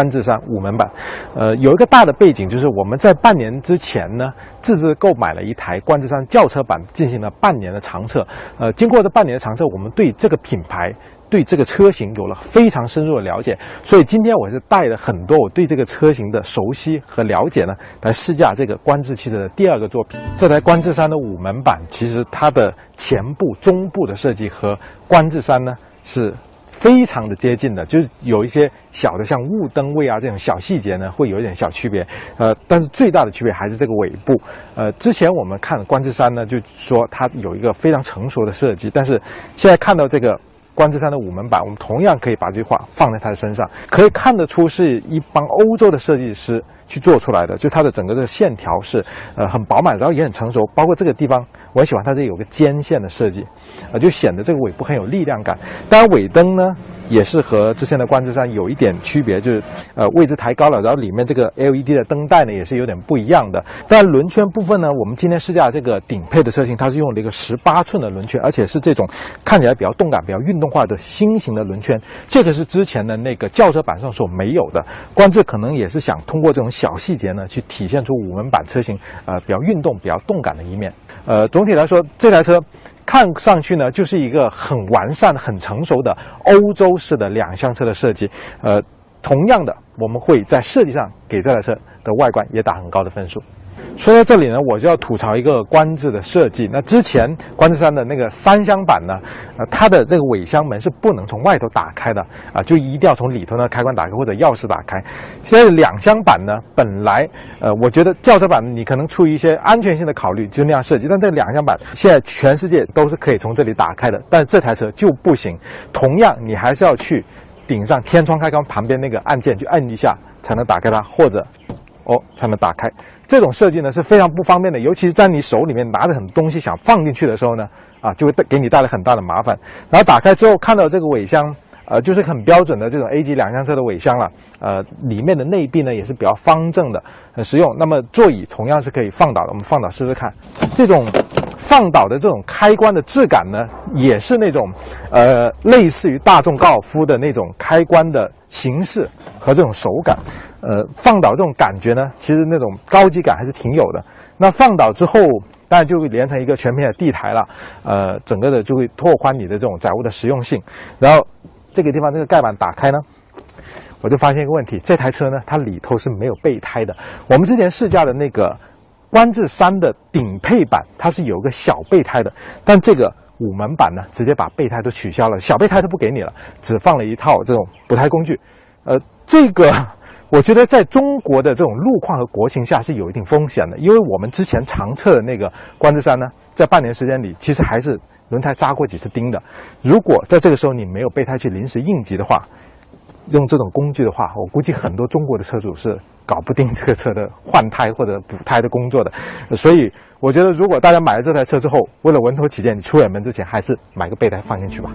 观致山五门版。呃，有一个大的背景就是我们在半年之前呢，自制购买了一台观致山轿车版，进行了半年的长测。呃，经过这半年的长测，我们对这个品牌。对这个车型有了非常深入的了解，所以今天我是带了很多我对这个车型的熟悉和了解呢，来试驾这个观致汽车的第二个作品。这台观致三的五门版，其实它的前部、中部的设计和观致山呢是非常的接近的，就是有一些小的像雾灯位啊这种小细节呢，会有一点小区别。呃，但是最大的区别还是这个尾部。呃，之前我们看观致山呢，就说它有一个非常成熟的设计，但是现在看到这个。关之山的五门版，我们同样可以把这句话放在他的身上，可以看得出是一帮欧洲的设计师去做出来的，就它的整个的线条是呃很饱满，然后也很成熟，包括这个地方我喜欢它这有个尖线的设计，啊就显得这个尾部很有力量感。当然尾灯呢。也是和之前的观致山有一点区别，就是呃位置抬高了，然后里面这个 LED 的灯带呢也是有点不一样的。但轮圈部分呢，我们今天试驾这个顶配的车型，它是用了一个十八寸的轮圈，而且是这种看起来比较动感、比较运动化的新型的轮圈。这个是之前的那个轿车版上所没有的。观致可能也是想通过这种小细节呢，去体现出五门版车型呃比较运动、比较动感的一面。呃，总体来说，这台车。看上去呢，就是一个很完善、很成熟的欧洲式的两厢车的设计。呃，同样的，我们会在设计上给这台车的外观也打很高的分数。说到这里呢，我就要吐槽一个观致的设计。那之前观致山的那个三厢版呢，呃，它的这个尾箱门是不能从外头打开的啊，就一定要从里头呢开关打开或者钥匙打开。现在两厢版呢，本来呃，我觉得轿车版你可能出于一些安全性的考虑就那样设计，但这两厢版现在全世界都是可以从这里打开的，但这台车就不行。同样，你还是要去顶上天窗开关旁边那个按键去摁一下才能打开它，或者。哦，才能打开。这种设计呢是非常不方便的，尤其是在你手里面拿着很多东西想放进去的时候呢，啊，就会带给你带来很大的麻烦。然后打开之后看到这个尾箱，呃，就是很标准的这种 A 级两厢车的尾箱了。呃，里面的内壁呢也是比较方正的，很实用。那么座椅同样是可以放倒的，我们放倒试试看。这种放倒的这种开关的质感呢，也是那种呃类似于大众高尔夫的那种开关的形式和这种手感。呃，放倒这种感觉呢，其实那种高级感还是挺有的。那放倒之后，当然就会连成一个全面的地台了。呃，整个的就会拓宽你的这种载物的实用性。然后这个地方这个盖板打开呢，我就发现一个问题：这台车呢，它里头是没有备胎的。我们之前试驾的那个观致三的顶配版，它是有个小备胎的，但这个五门版呢，直接把备胎都取消了，小备胎都不给你了，只放了一套这种补胎工具。呃，这个。我觉得在中国的这种路况和国情下是有一定风险的，因为我们之前长测的那个观致山呢，在半年时间里，其实还是轮胎扎过几次钉的。如果在这个时候你没有备胎去临时应急的话，用这种工具的话，我估计很多中国的车主是搞不定这个车的换胎或者补胎的工作的。所以，我觉得如果大家买了这台车之后，为了稳妥起见，你出远门之前还是买个备胎放进去吧。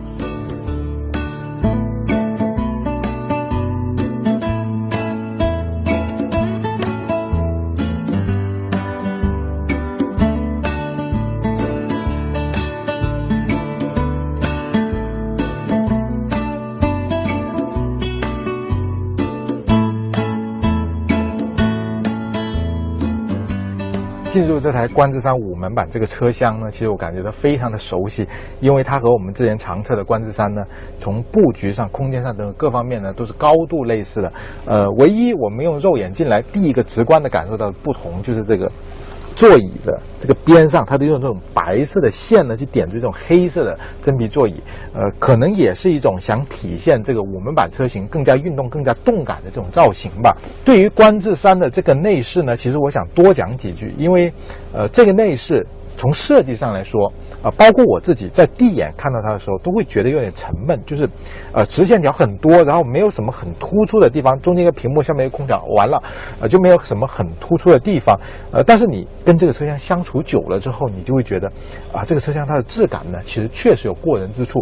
进入这台观致山五门版这个车厢呢，其实我感觉到非常的熟悉，因为它和我们之前常测的观致山呢，从布局上、空间上等各方面呢，都是高度类似的。呃，唯一我们用肉眼进来，第一个直观的感受到的不同就是这个。座椅的这个边上，它都用这种白色的线呢，去点缀这种黑色的真皮座椅，呃，可能也是一种想体现这个我们版车型更加运动、更加动感的这种造型吧。对于观致三的这个内饰呢，其实我想多讲几句，因为，呃，这个内饰从设计上来说。啊，包括我自己在第一眼看到它的时候，都会觉得有点沉闷，就是，呃，直线条很多，然后没有什么很突出的地方，中间一个屏幕，下面一个空调，完了，呃，就没有什么很突出的地方，呃，但是你跟这个车厢相处久了之后，你就会觉得，啊，这个车厢它的质感呢，其实确实有过人之处，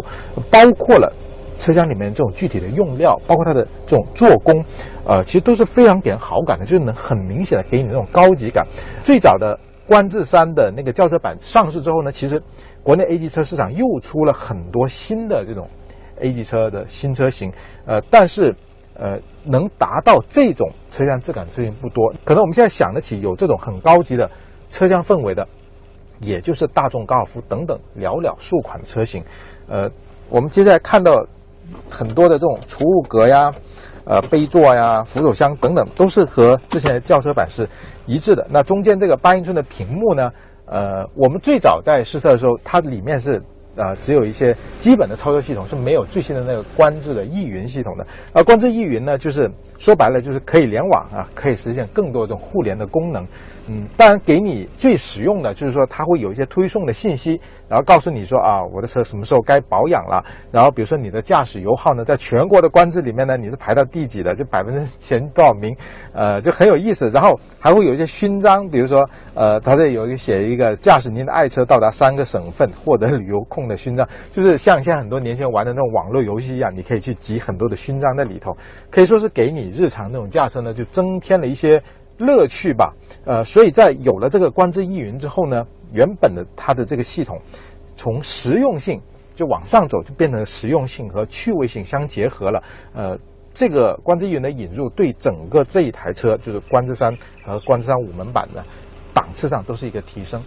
包括了车厢里面这种具体的用料，包括它的这种做工，呃，其实都是非常给人好感的，就是能很明显的给你那种高级感。最早的观致三的那个轿车版上市之后呢，其实。国内 A 级车市场又出了很多新的这种 A 级车的新车型，呃，但是呃，能达到这种车厢质感车型不多。可能我们现在想得起有这种很高级的车厢氛围的，也就是大众高尔夫等等寥寥数款的车型。呃，我们接下来看到很多的这种储物格呀。呃，杯座呀、扶手箱等等，都是和之前的轿车版是一致的。那中间这个八英寸的屏幕呢？呃，我们最早在试车的时候，它里面是。啊，只有一些基本的操作系统是没有最新的那个观致的易云系统的。而观致易云呢，就是说白了就是可以联网啊，可以实现更多这种互联的功能。嗯，当然给你最实用的就是说它会有一些推送的信息，然后告诉你说啊，我的车什么时候该保养了。然后比如说你的驾驶油耗呢，在全国的观致里面呢，你是排到第几的，就百分之前多少名，呃，就很有意思。然后还会有一些勋章，比如说呃，它这有一个写一个驾驶您的爱车到达三个省份，获得旅游控。的勋章就是像现在很多年轻人玩的那种网络游戏一样，你可以去集很多的勋章在里头，可以说是给你日常那种驾车呢就增添了一些乐趣吧。呃，所以在有了这个观致易云之后呢，原本的它的这个系统从实用性就往上走，就变成实用性和趣味性相结合了。呃，这个观致易云的引入对整个这一台车，就是观致三和观致三五门版的档次上都是一个提升。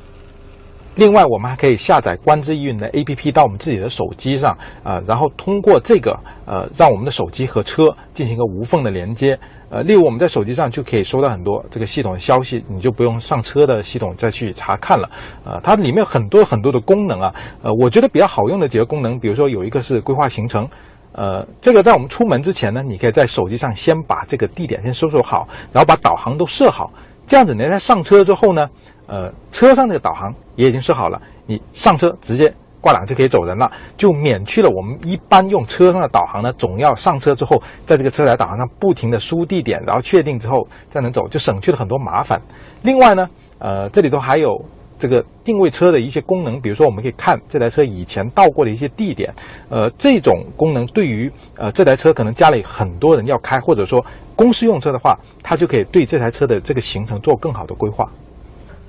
另外，我们还可以下载观致易云的 APP 到我们自己的手机上啊，然后通过这个呃，让我们的手机和车进行一个无缝的连接。呃，例如我们在手机上就可以收到很多这个系统的消息，你就不用上车的系统再去查看了。呃，它里面有很多很多的功能啊。呃，我觉得比较好用的几个功能，比如说有一个是规划行程。呃，这个在我们出门之前呢，你可以在手机上先把这个地点先搜索好，然后把导航都设好，这样子呢在上车之后呢。呃，车上这个导航也已经设好了，你上车直接挂档就可以走人了，就免去了我们一般用车上的导航呢，总要上车之后，在这个车载导航上不停的输地点，然后确定之后再能走，就省去了很多麻烦。另外呢，呃，这里头还有这个定位车的一些功能，比如说我们可以看这台车以前到过的一些地点，呃，这种功能对于呃这台车可能家里很多人要开，或者说公司用车的话，它就可以对这台车的这个行程做更好的规划。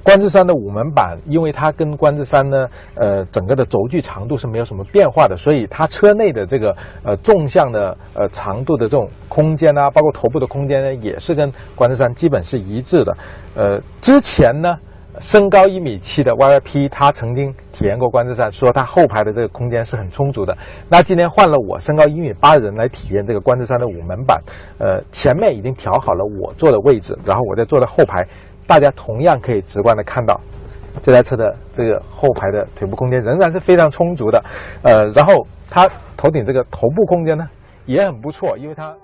观致三的五门版，因为它跟观致三呢，呃，整个的轴距长度是没有什么变化的，所以它车内的这个呃纵向的呃长度的这种空间啊，包括头部的空间呢，也是跟观致三基本是一致的。呃，之前呢，身高一米七的 YYP 他曾经体验过观致三，说他后排的这个空间是很充足的。那今天换了我身高一米八的人来体验这个观致三的五门版，呃，前面已经调好了我坐的位置，然后我再坐在后排。大家同样可以直观的看到，这台车的这个后排的腿部空间仍然是非常充足的，呃，然后它头顶这个头部空间呢也很不错，因为它。